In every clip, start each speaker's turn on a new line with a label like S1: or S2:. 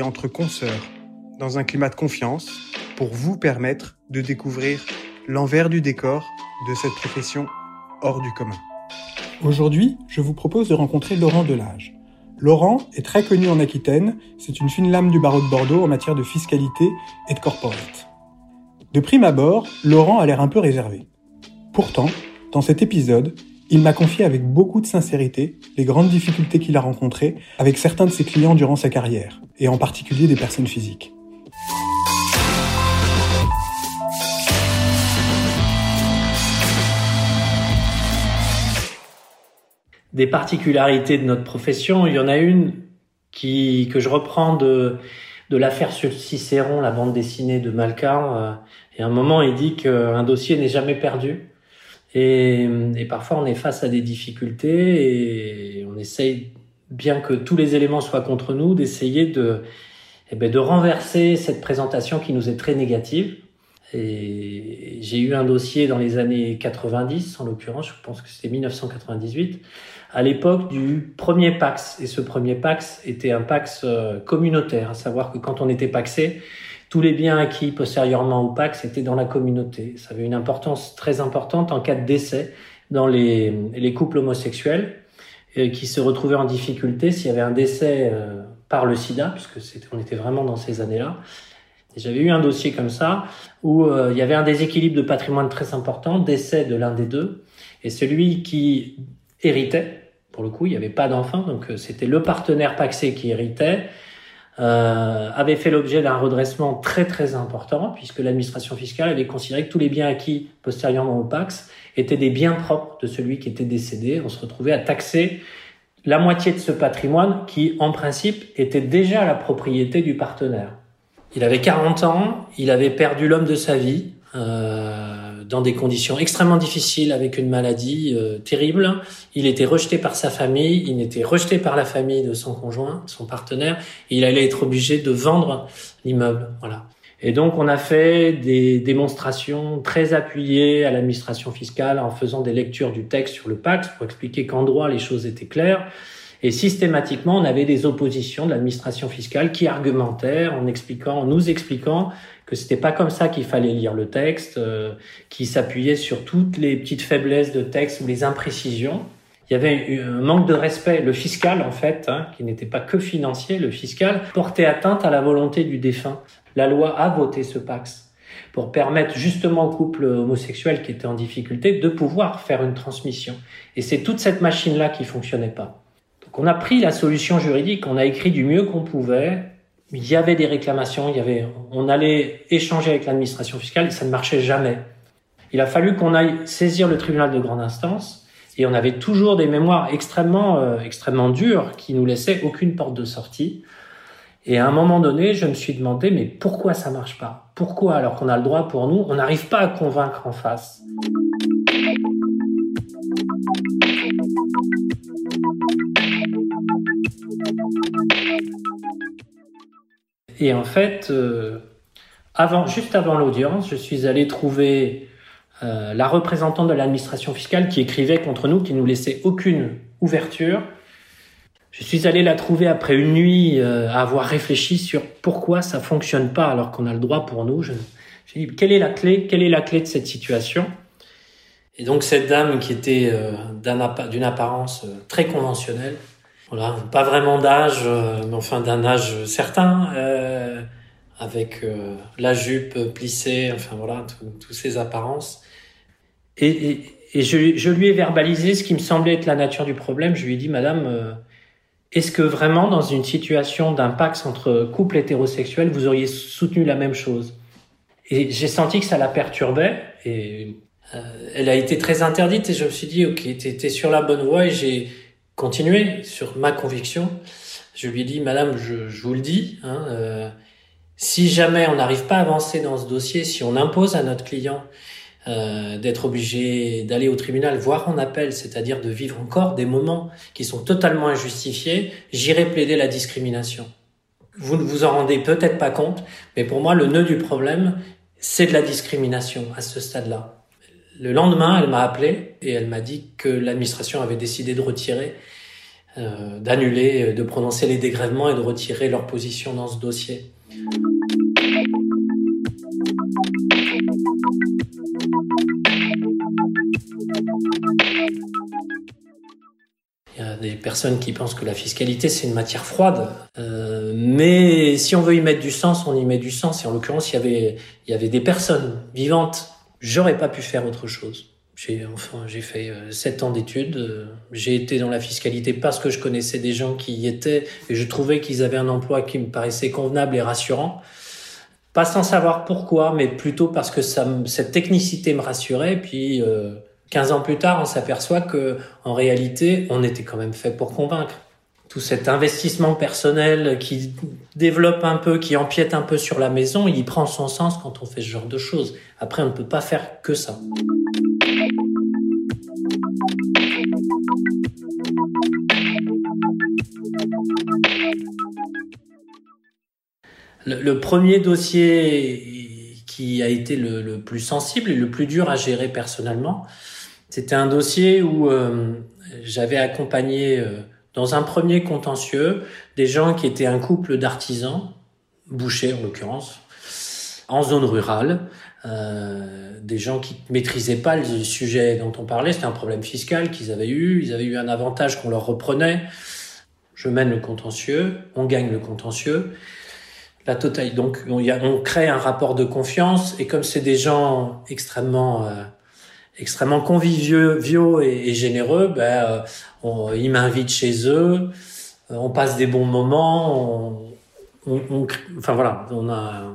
S1: entre consoeurs, dans un climat de confiance, pour vous permettre de découvrir l'envers du décor de cette profession hors du commun. Aujourd'hui, je vous propose de rencontrer Laurent Delage. Laurent est très connu en Aquitaine, c'est une fine lame du barreau de Bordeaux en matière de fiscalité et de corporate. De prime abord, Laurent a l'air un peu réservé. Pourtant, dans cet épisode, il m'a confié avec beaucoup de sincérité les grandes difficultés qu'il a rencontrées avec certains de ses clients durant sa carrière, et en particulier des personnes physiques.
S2: des particularités de notre profession. Il y en a une qui que je reprends de l'affaire sur Cicéron, la bande dessinée de Malka. Euh, et à un moment, il dit qu'un dossier n'est jamais perdu. Et, et, parfois, on est face à des difficultés et on essaye, bien que tous les éléments soient contre nous, d'essayer de, eh ben, de renverser cette présentation qui nous est très négative. Et j'ai eu un dossier dans les années 90, en l'occurrence, je pense que c'était 1998, à l'époque du premier Pax. Et ce premier Pax était un Pax euh, communautaire, à savoir que quand on était paxé, tous les biens acquis postérieurement au Pax étaient dans la communauté. Ça avait une importance très importante en cas de décès dans les, les couples homosexuels euh, qui se retrouvaient en difficulté s'il y avait un décès euh, par le sida, puisque on était vraiment dans ces années-là. J'avais eu un dossier comme ça où il y avait un déséquilibre de patrimoine très important, décès de l'un des deux, et celui qui héritait pour le coup, il n'y avait pas d'enfant, donc euh, c'était le partenaire paxé qui héritait, euh, avait fait l'objet d'un redressement très très important, puisque l'administration fiscale avait considéré que tous les biens acquis postérieurement au Pax étaient des biens propres de celui qui était décédé. On se retrouvait à taxer la moitié de ce patrimoine qui, en principe, était déjà la propriété du partenaire. Il avait 40 ans, il avait perdu l'homme de sa vie. Euh, dans des conditions extrêmement difficiles avec une maladie euh, terrible. Il était rejeté par sa famille, il était rejeté par la famille de son conjoint, son partenaire, et il allait être obligé de vendre l'immeuble. Voilà. Et donc on a fait des démonstrations très appuyées à l'administration fiscale en faisant des lectures du texte sur le pacte pour expliquer qu'en droit les choses étaient claires. Et systématiquement, on avait des oppositions de l'administration fiscale qui argumentaient en expliquant, en nous expliquant que c'était pas comme ça qu'il fallait lire le texte, euh, qui s'appuyait sur toutes les petites faiblesses de texte ou les imprécisions. Il y avait un manque de respect. Le fiscal, en fait, hein, qui n'était pas que financier, le fiscal portait atteinte à la volonté du défunt. La loi a voté ce Pax pour permettre justement aux couples homosexuels qui étaient en difficulté de pouvoir faire une transmission. Et c'est toute cette machine-là qui fonctionnait pas. Donc on a pris la solution juridique, on a écrit du mieux qu'on pouvait, il y avait des réclamations, il y avait, on allait échanger avec l'administration fiscale et ça ne marchait jamais. Il a fallu qu'on aille saisir le tribunal de grande instance et on avait toujours des mémoires extrêmement, euh, extrêmement dures qui nous laissaient aucune porte de sortie. Et à un moment donné, je me suis demandé, mais pourquoi ça marche pas? Pourquoi, alors qu'on a le droit pour nous, on n'arrive pas à convaincre en face? Et en fait, euh, avant, juste avant l'audience, je suis allé trouver euh, la représentante de l'administration fiscale qui écrivait contre nous, qui nous laissait aucune ouverture. Je suis allé la trouver après une nuit euh, à avoir réfléchi sur pourquoi ça fonctionne pas alors qu'on a le droit pour nous. Je, dit quelle est la clé Quelle est la clé de cette situation? Et donc cette dame qui était d'une apparence très conventionnelle voilà, pas vraiment d'âge, euh, mais enfin d'un âge certain, euh, avec euh, la jupe plissée, enfin voilà, toutes ces apparences. Et, et, je, je, lui ai verbalisé ce qui me semblait être la nature du problème. Je lui ai dit, Madame, est-ce que vraiment dans une situation d'impact entre couples hétérosexuels, vous auriez soutenu la même chose? Et j'ai senti que ça la perturbait. Et elle a été très interdite. Et je me suis dit, ok, t'es sur la bonne voie. Et j'ai continuer sur ma conviction. Je lui ai dit, Madame, je, vous le dis, hein, euh, si jamais on n'arrive pas à avancer dans ce dossier, si on impose à notre client euh, d'être obligé d'aller au tribunal, voire en appel, c'est-à-dire de vivre encore des moments qui sont totalement injustifiés, j'irai plaider la discrimination. Vous ne vous en rendez peut-être pas compte, mais pour moi, le nœud du problème, c'est de la discrimination à ce stade-là. Le lendemain, elle m'a appelé et elle m'a dit que l'administration avait décidé de retirer, euh, d'annuler, de prononcer les dégrèvements et de retirer leur position dans ce dossier. Il y a des personnes qui pensent que la fiscalité c'est une matière froide, euh, mais si on veut y mettre du sens, on y met du sens. Et en l'occurrence, il y avait des personnes vivantes. J'aurais pas pu faire autre chose. J'ai enfin j'ai fait euh, sept ans d'études. Euh, j'ai été dans la fiscalité parce que je connaissais des gens qui y étaient et je trouvais qu'ils avaient un emploi qui me paraissait convenable et rassurant. Pas sans savoir pourquoi, mais plutôt parce que ça, cette technicité me rassurait. Puis euh, 15 ans plus tard, on s'aperçoit que en réalité, on était quand même fait pour convaincre. Tout cet investissement personnel qui développe un peu, qui empiète un peu sur la maison, il prend son sens quand on fait ce genre de choses. Après, on ne peut pas faire que ça. Le, premier dossier qui a été le, le, plus sensible et le plus dur à gérer personnellement, c'était un dossier où euh, j'avais accompagné euh, dans un premier contentieux des gens qui étaient un couple d'artisans, bouchers en l'occurrence, en zone rurale, euh, des gens qui maîtrisaient pas le sujet dont on parlait, c'était un problème fiscal qu'ils avaient eu, ils avaient eu un avantage qu'on leur reprenait. Je mène le contentieux, on gagne le contentieux la totale. Donc, on, crée un rapport de confiance et comme c'est des gens extrêmement, euh, extrêmement conviviaux et, et généreux, ben, euh, on, ils m'invitent chez eux, euh, on passe des bons moments, on, on, enfin voilà, on a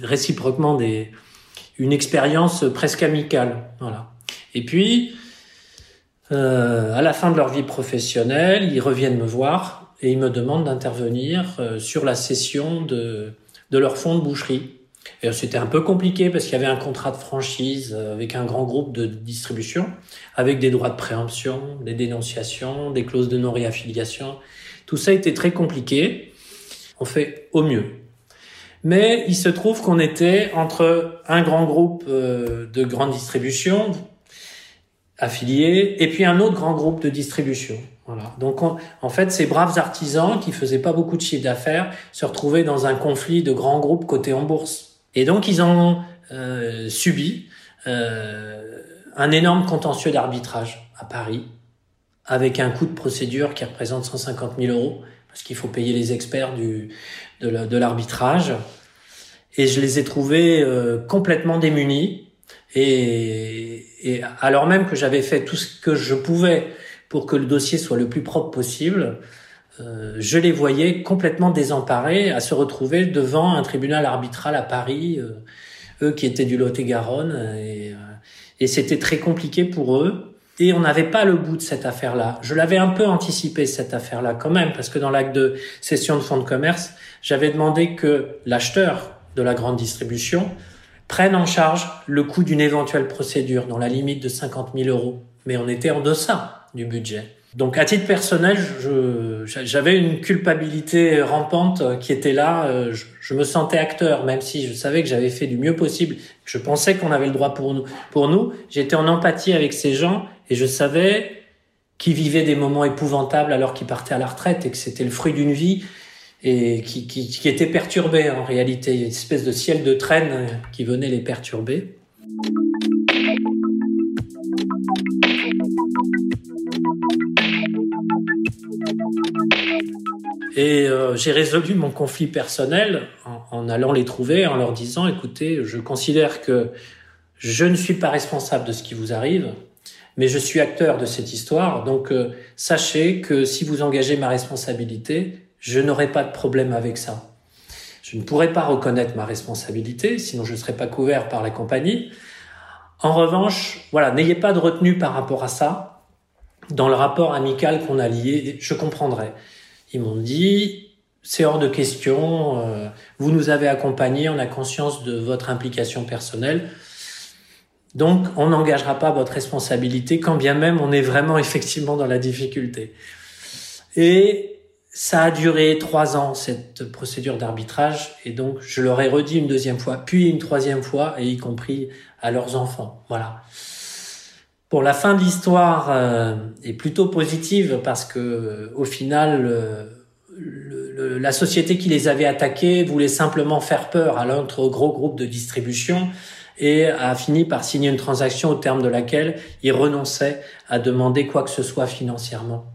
S2: réciproquement des, une expérience presque amicale, voilà. Et puis, euh, à la fin de leur vie professionnelle, ils reviennent me voir et ils me demandent d'intervenir euh, sur la cession de, de leur fonds de boucherie. C'était un peu compliqué parce qu'il y avait un contrat de franchise euh, avec un grand groupe de distribution, avec des droits de préemption, des dénonciations, des clauses de non-réaffiliation. Tout ça était très compliqué. On fait au mieux. Mais il se trouve qu'on était entre un grand groupe euh, de grande distribution affilié et puis un autre grand groupe de distribution. Voilà. Donc, en fait, ces braves artisans qui faisaient pas beaucoup de chiffre d'affaires se retrouvaient dans un conflit de grands groupes cotés en bourse. Et donc, ils ont euh, subi euh, un énorme contentieux d'arbitrage à Paris, avec un coût de procédure qui représente 150 000 euros, parce qu'il faut payer les experts du, de l'arbitrage. Et je les ai trouvés euh, complètement démunis. Et, alors même que j'avais fait tout ce que je pouvais pour que le dossier soit le plus propre possible, je les voyais complètement désemparés à se retrouver devant un tribunal arbitral à Paris, euh, eux qui étaient du Lot-et-Garonne, et, euh, et c'était très compliqué pour eux. Et on n'avait pas le bout de cette affaire-là. Je l'avais un peu anticipé cette affaire-là quand même, parce que dans l'acte de cession de fonds de commerce, j'avais demandé que l'acheteur de la grande distribution prenne en charge le coût d'une éventuelle procédure dans la limite de 50 000 euros. Mais on était en deçà du budget. Donc à titre personnel, j'avais une culpabilité rampante qui était là. Euh, je, me sentais acteur, même si je savais que j'avais fait du mieux possible. Je pensais qu'on avait le droit pour nous. Pour nous, j'étais en empathie avec ces gens et je savais qu'ils vivaient des moments épouvantables alors qu'ils partaient à la retraite et que c'était le fruit d'une vie et qui, qui, qui était perturbé en réalité. Il y a une espèce de ciel de traîne qui venait les perturber. Et euh, j'ai résolu mon conflit personnel en, allant les trouver, en leur disant, écoutez, je considère que je ne suis pas responsable de ce qui vous arrive, mais je suis acteur de cette histoire. Donc euh, sachez que si vous engagez ma responsabilité, je n'aurai pas de problème avec ça. Je ne pourrai pas reconnaître ma responsabilité, sinon je ne serai pas couvert par la compagnie. En revanche, voilà, n'ayez pas de retenue par rapport à ça. Dans le rapport amical qu'on a lié, je comprendrai. M'ont dit, c'est hors de question, euh, vous nous avez accompagnés, on a conscience de votre implication personnelle. Donc, on n'engagera pas votre responsabilité, quand bien même on est vraiment effectivement dans la difficulté. Et ça a duré trois ans, cette procédure d'arbitrage, et donc je leur ai redit une deuxième fois, puis une troisième fois, et y compris à leurs enfants. Voilà. Pour la fin de l'histoire euh, est plutôt positive parce que euh, au final, le, la société qui les avait attaqués voulait simplement faire peur à l'autre gros groupe de distribution et a fini par signer une transaction au terme de laquelle il renonçait à demander quoi que ce soit financièrement.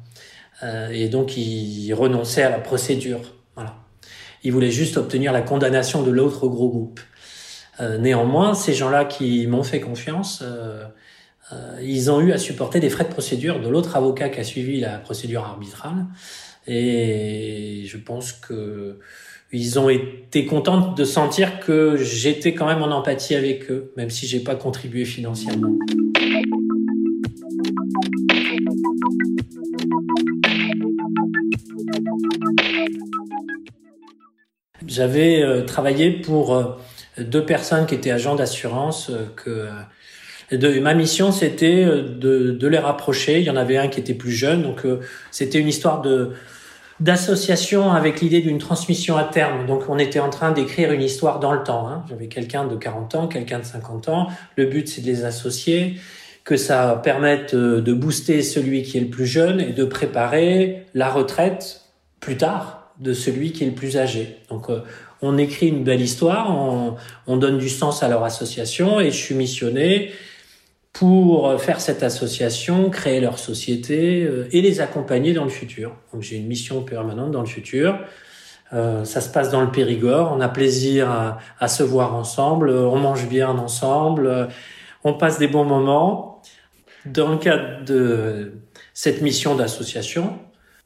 S2: Euh, et donc il renonçait à la procédure. Voilà. Il voulait juste obtenir la condamnation de l'autre gros groupe. Euh, néanmoins, ces gens-là qui m'ont fait confiance, euh, ils ont eu à supporter des frais de procédure de l'autre avocat qui a suivi la procédure arbitrale. Et je pense que ils ont été contents de sentir que j'étais quand même en empathie avec eux, même si j'ai pas contribué financièrement. J'avais euh, travaillé pour euh, deux personnes qui étaient agents d'assurance. Euh, que de, ma mission, c'était de, de, les rapprocher. Il y en avait un qui était plus jeune, donc c'était une histoire de d'association avec l'idée d'une transmission à terme. Donc on était en train d'écrire une histoire dans le temps. Hein. J'avais quelqu'un de 40 ans, quelqu'un de 50 ans. Le but c'est de les associer, que ça permette euh, de booster celui qui est le plus jeune et de préparer la retraite plus tard de celui qui est le plus âgé. Donc euh, on écrit une belle histoire, on, on donne du sens à leur association et je suis missionné pour faire cette association, créer leur société euh, et les accompagner dans le futur. Donc j'ai une mission permanente dans le futur. Euh, ça se passe dans le Périgord, on a plaisir à, à, se voir ensemble, on mange bien ensemble, on passe des bons moments. Dans le cadre de cette mission d'association,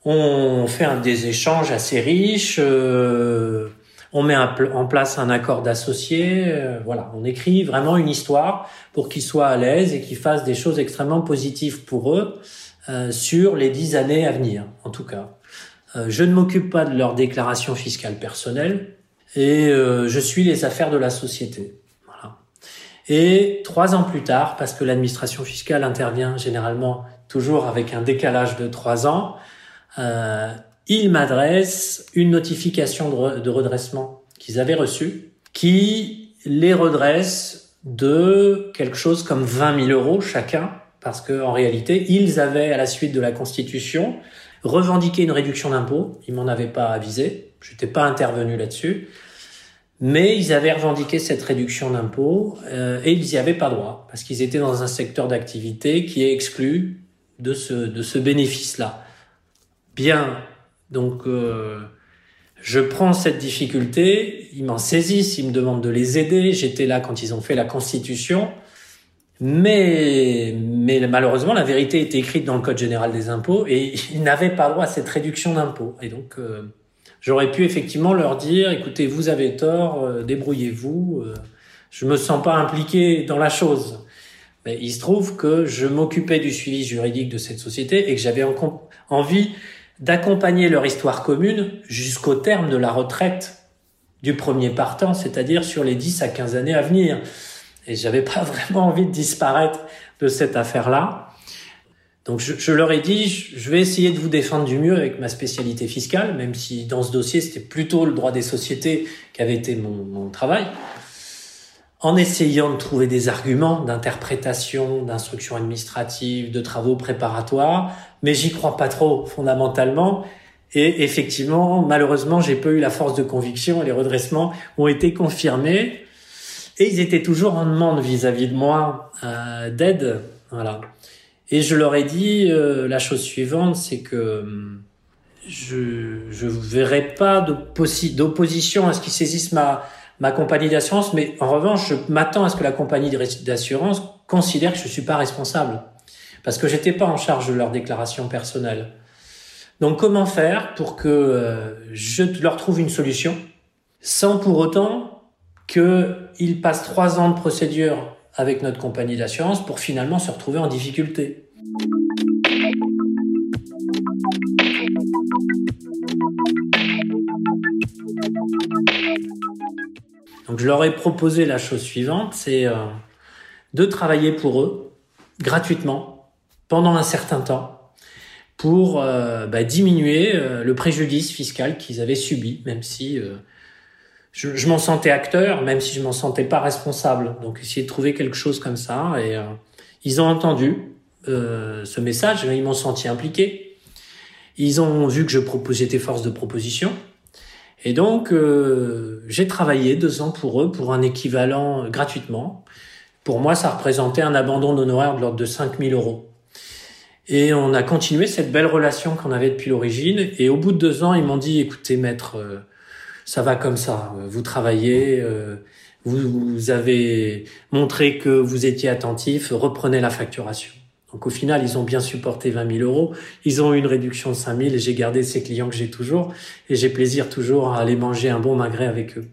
S2: on fait un, des échanges assez riches. Euh, on met en place un accord d'associés, euh, voilà, on écrit vraiment une histoire pour qu'ils soient à l'aise et qu'ils fassent des choses extrêmement positives pour eux euh, sur les dix années à venir, en tout cas. Euh, je ne m'occupe pas de leur déclaration fiscale personnelle et je suis les affaires de la société. Et trois ans plus tard, parce que l'administration fiscale intervient généralement toujours avec un décalage de trois ans, ils m'adressent une notification de redressement qu'ils avaient reçue, qui les redresse de quelque chose comme 20 000 euros chacun, parce que en réalité, ils avaient, à la suite de la Constitution, revendiqué une réduction d'impôt. Ils m'en avaient pas avisé. Je n'étais pas intervenu là-dessus. Mais ils avaient revendiqué cette réduction d'impôt euh, et ils n'y avaient pas droit parce qu'ils étaient dans un secteur d'activité qui est exclu de ce, de ce bénéfice-là. Bien donc, euh, je prends cette difficulté, ils m'en saisissent, ils me demandent de les aider. J'étais là quand ils ont fait la Constitution. Mais, mais malheureusement, la vérité était écrite dans le Code général des impôts et ils n'avaient pas droit à cette réduction d'impôts. Et donc, euh, j'aurais pu effectivement leur dire, écoutez, vous avez tort, euh, débrouillez-vous. Euh, je me sens pas impliqué dans la chose. Mais il se trouve que je m'occupais du suivi juridique de cette société et que j'avais envie d'accompagner leur histoire commune jusqu'au terme de la retraite du premier partant, c'est-à-dire sur les 10 à 15 années à venir. Et j'avais pas vraiment envie de disparaître de cette affaire-là. Donc je, leur ai dit, je vais essayer de vous défendre du mieux avec ma spécialité fiscale, même si dans ce dossier c'était plutôt le droit des sociétés qui avait été mon, mon travail en essayant de trouver des arguments d'interprétation, d'instruction administrative, de travaux préparatoires, mais j'y crois pas trop fondamentalement. Et effectivement, malheureusement, j'ai pas eu la force de conviction les redressements ont été confirmés. Et ils étaient toujours en demande vis-à-vis de moi euh, d'aide, voilà. Et je leur ai dit euh, la chose suivante, c'est que hum, je je verrai pas d'opposition à ce qu'ils saisissent ma ma compagnie d'assurance, mais en revanche, je m'attends à ce que la compagnie d'assurance considère que je suis pas responsable parce que j'étais pas en charge de leur déclaration personnelle. Donc comment faire pour que euh, je leur trouve une solution sans pour autant qu'ils passent trois ans de procédure avec notre compagnie d'assurance pour finalement se retrouver en difficulté? Donc je leur ai proposé la chose suivante, c'est euh, de travailler pour eux gratuitement pendant un certain temps pour euh, bah, diminuer euh, le préjudice fiscal qu'ils avaient subi, même si je, je m'en sentais acteur, même si je m'en sentais pas responsable. Donc essayer de trouver quelque chose comme ça et ils ont entendu ce message, ils m'ont senti impliqué. Ils ont vu que je proposais des forces de proposition. Et donc, euh, j'ai travaillé deux ans pour eux pour un équivalent euh, gratuitement. Pour moi, ça représentait un abandon d'honoraires de l'ordre de 5000 euros. Et on a continué cette belle relation qu'on avait depuis l'origine. Et au bout de deux ans, ils m'ont dit, écoutez, maître, euh, ça va comme ça. Vous travaillez, vous, vous avez montré que vous étiez attentif, reprenez la facturation. Donc au final, ils ont bien supporté 20 000 euros. Ils ont eu une réduction de 5 000 et j'ai gardé ces clients que j'ai toujours. Et j'ai plaisir toujours à aller manger un bon magret avec eux.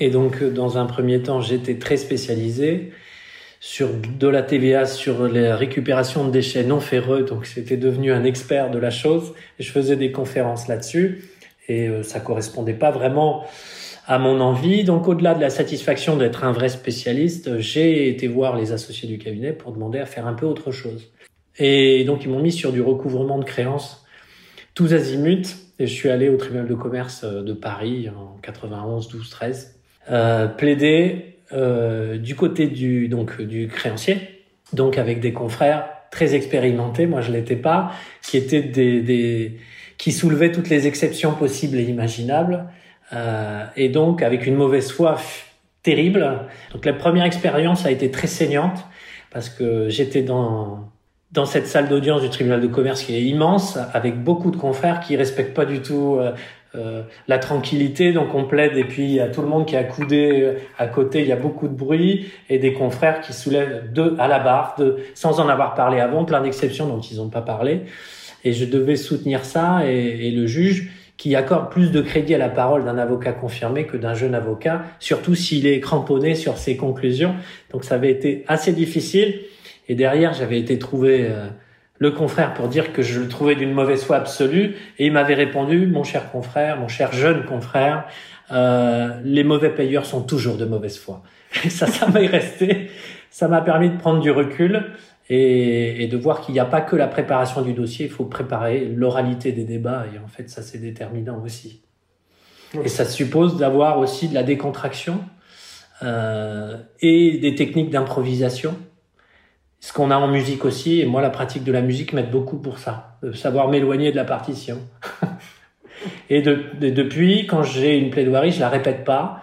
S2: Et donc, dans un premier temps, j'étais très spécialisé sur de la TVA, sur la récupération de déchets non ferreux. Donc, c'était devenu un expert de la chose. Je faisais des conférences là-dessus et euh, ça correspondait pas vraiment à mon envie. Donc au-delà de la satisfaction d'être un vrai spécialiste, j'ai été voir les associés du cabinet pour demander à faire un peu autre chose. Et donc ils m'ont mis sur du recouvrement de créances tous azimuts et je suis allé au tribunal de commerce euh, de Paris en 91 12 13 euh, plaider euh, du côté du donc du créancier donc avec des confrères très expérimentés moi je l'étais pas qui étaient des, des qui soulevait toutes les exceptions possibles et imaginables, euh, et donc avec une mauvaise foi terrible. Donc la première expérience a été très saignante parce que j'étais dans dans cette salle d'audience du tribunal de commerce qui est immense, avec beaucoup de confrères qui respectent pas du tout euh, euh, la tranquillité, donc on plaide et puis il y a tout le monde qui est accoudé euh, à côté, il y a beaucoup de bruit et des confrères qui soulèvent deux à la barre, de, sans en avoir parlé avant, plein d'exceptions dont ils n'ont pas parlé et je devais soutenir ça et, le juge qui accorde plus de crédit à la parole d'un avocat confirmé que d'un jeune avocat, surtout s'il est cramponné sur ses conclusions. Donc ça avait été assez difficile. Et derrière, j'avais été trouvé euh, le confrère pour dire que je le trouvais d'une mauvaise foi absolue. Et il m'avait répondu, mon cher confrère, mon cher jeune confrère, euh, les mauvais payeurs sont toujours de mauvaise foi. Et ça, ça m'est resté. Ça m'a permis de prendre du recul et, et de voir qu'il n'y a pas que la préparation du dossier, il faut préparer l'oralité des débats et en fait ça c'est déterminant aussi. Et ça suppose d'avoir aussi de la décontraction euh, et des techniques d'improvisation. Ce qu'on a en musique aussi, et moi la pratique de la musique m'aide beaucoup pour ça, de savoir m'éloigner de la partition. et, de, de, depuis, quand j'ai une plaidoirie, je la répète pas,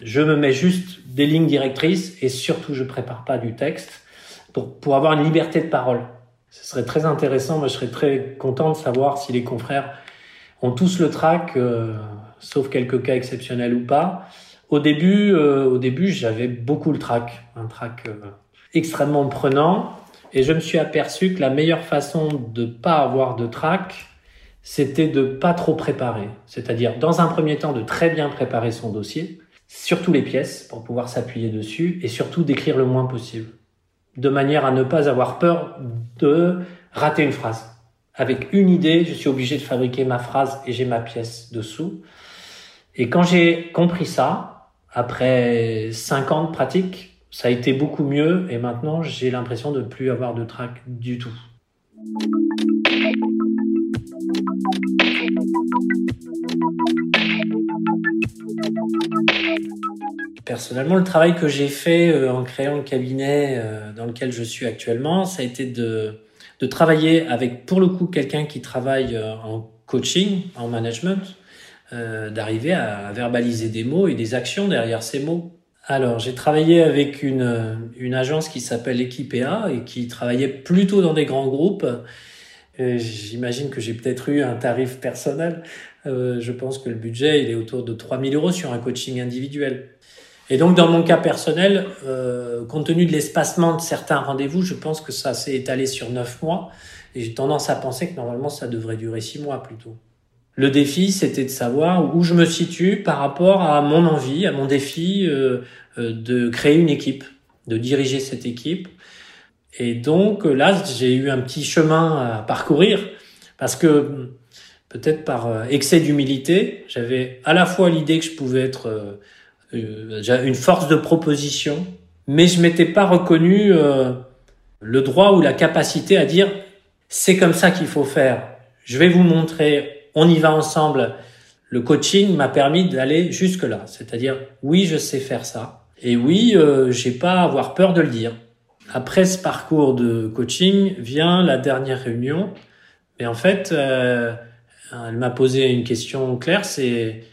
S2: je me mets juste des lignes directrices et surtout je prépare pas du texte pour, pour avoir une liberté de parole. Ce serait très intéressant. Moi, je serais très content de savoir si les confrères ont tous le trac, euh, sauf quelques cas exceptionnels ou pas. Au début, euh, au début, j'avais beaucoup le trac, un trac euh, extrêmement prenant, et je me suis aperçu que la meilleure façon de pas avoir de trac, c'était de pas trop préparer. C'est-à-dire, dans un premier temps, de très bien préparer son dossier, surtout les pièces pour pouvoir s'appuyer dessus, et surtout d'écrire le moins possible de manière à ne pas avoir peur de rater une phrase. Avec une idée, je suis obligé de fabriquer ma phrase et j'ai ma pièce dessous. Et quand j'ai compris ça, après cinq ans de pratique, ça a été beaucoup mieux et maintenant j'ai l'impression de ne plus avoir de trac du tout. Personnellement, le travail que j'ai fait euh, en créant le cabinet euh, dans lequel je suis actuellement, ça a été de, travailler avec, pour le coup, quelqu'un qui travaille euh, en coaching, en management, d'arriver à verbaliser des mots et des actions derrière ces mots. Alors, j'ai travaillé avec une, une agence qui s'appelle Equipea et qui travaillait plutôt dans des grands groupes. J'imagine que j'ai peut-être eu un tarif personnel. je pense que le budget, il est autour de 3000 euros sur un coaching individuel. Et donc, dans mon cas personnel, euh, compte tenu de l'espacement de certains rendez-vous, je pense que ça s'est étalé sur neuf mois. Et j'ai tendance à penser que normalement, ça devrait durer six mois plutôt. Le défi, c'était de savoir où je me situe par rapport à mon envie, à mon défi euh, euh, de créer une équipe, de diriger cette équipe. Et donc là, j'ai eu un petit chemin à parcourir parce que peut-être par euh, excès d'humilité, j'avais à la fois l'idée que je pouvais être euh, euh, une force de proposition, mais je m'étais pas reconnu le droit ou la capacité à dire c'est comme ça qu'il faut faire. Je vais vous montrer, on y va ensemble. Le coaching m'a permis d'aller jusque là, c'est-à-dire oui, je sais faire ça, et oui, j'ai pas à avoir peur de le dire. Après ce parcours de coaching vient la dernière réunion, mais en fait, elle m'a posé une question claire, c'est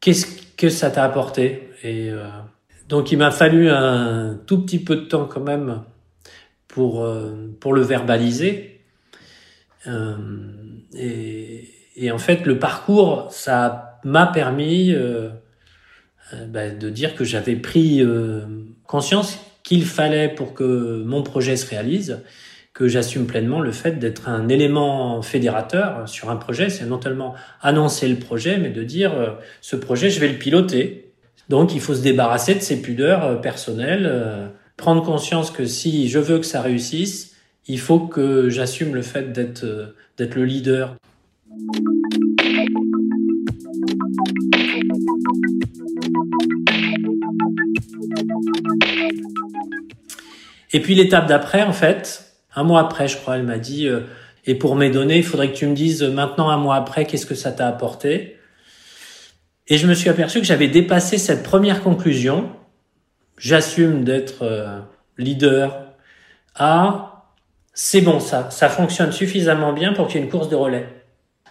S2: qu'est-ce que ça t'a apporté? Et euh, donc il m'a fallu un tout petit peu de temps quand même pour euh, pour le verbaliser. Euh, et, et, en fait, le parcours, ça m'a permis bah, de dire que j'avais pris conscience qu'il fallait pour que mon projet se réalise que j'assume pleinement le fait d'être un élément fédérateur sur un projet. C'est non seulement annoncer le projet, mais de dire euh, ce projet, je vais le piloter. Donc il faut se débarrasser de ses pudeurs euh, personnelles, euh, prendre conscience que si je veux que ça réussisse, il faut que j'assume le fait d'être le leader. Et puis l'étape d'après, en fait, un mois après, je crois, elle m'a dit, euh, et pour mes données, il faudrait que tu me dises euh, maintenant, un mois après, qu'est-ce que ça t'a apporté? Et je me suis aperçu que j'avais dépassé cette première conclusion. J'assume d'être euh, leader à c'est bon, ça, ça fonctionne suffisamment bien pour qu'il y ait une course de relais.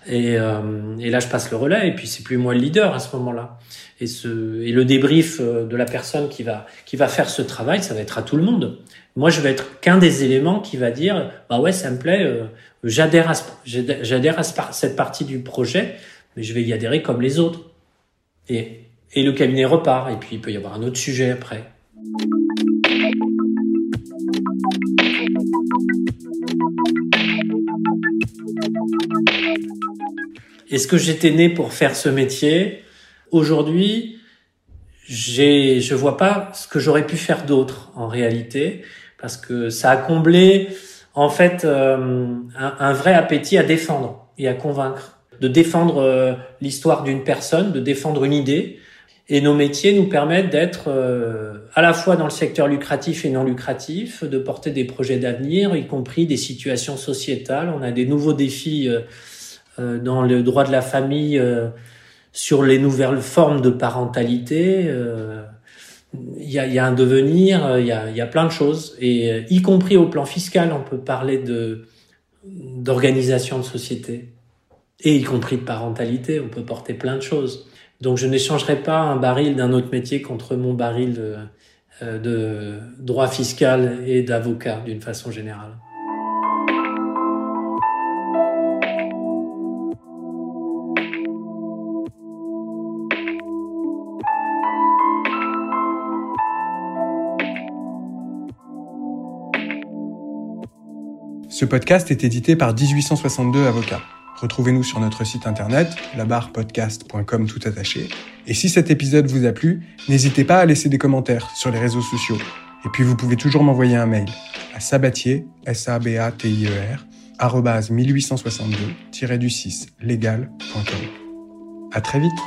S2: Et, et là, je passe le relais, et puis c'est plus moi le leader à ce moment-là. Et, ce, et le débrief de la personne qui va, qui va faire ce travail, ça va être à tout le monde. Moi, je vais être qu'un des éléments qui va dire, bah ouais, ça me plaît, euh, j'adhère à, j'adhère à cette partie du projet, mais je vais y adhérer comme les autres. Et, et le cabinet repart, et puis il peut y avoir un autre sujet après. Est-ce que j'étais né pour faire ce métier? Aujourd'hui, j'ai, je vois pas ce que j'aurais pu faire d'autre en réalité parce que ça a comblé en fait euh, un, vrai appétit à défendre et à convaincre, de défendre euh, l'histoire d'une personne, de défendre une idée. Et nos métiers nous permettent d'être euh, à la fois dans le secteur lucratif et non lucratif, de porter des projets d'avenir, y compris des situations sociétales. On a des nouveaux défis dans le droit de la famille, sur les nouvelles formes de parentalité il y a, un devenir, euh, il y a, plein de choses, et euh, y compris au plan fiscal, on peut parler d'organisation de société, et y compris de parentalité, on peut porter plein de choses. Donc je n'échangerai pas un baril d'un autre métier contre mon baril euh, de droit fiscal et d'avocat d'une façon générale.
S1: Ce podcast est édité par 1862 Avocats. Retrouvez-nous sur notre site internet, labarrepodcast.com tout attaché. Et si cet épisode vous a plu, n'hésitez pas à laisser des commentaires sur les réseaux sociaux. Et puis vous pouvez toujours m'envoyer un mail à sabatier, s a b a t i e r 1862-du6 legal.com. À très vite.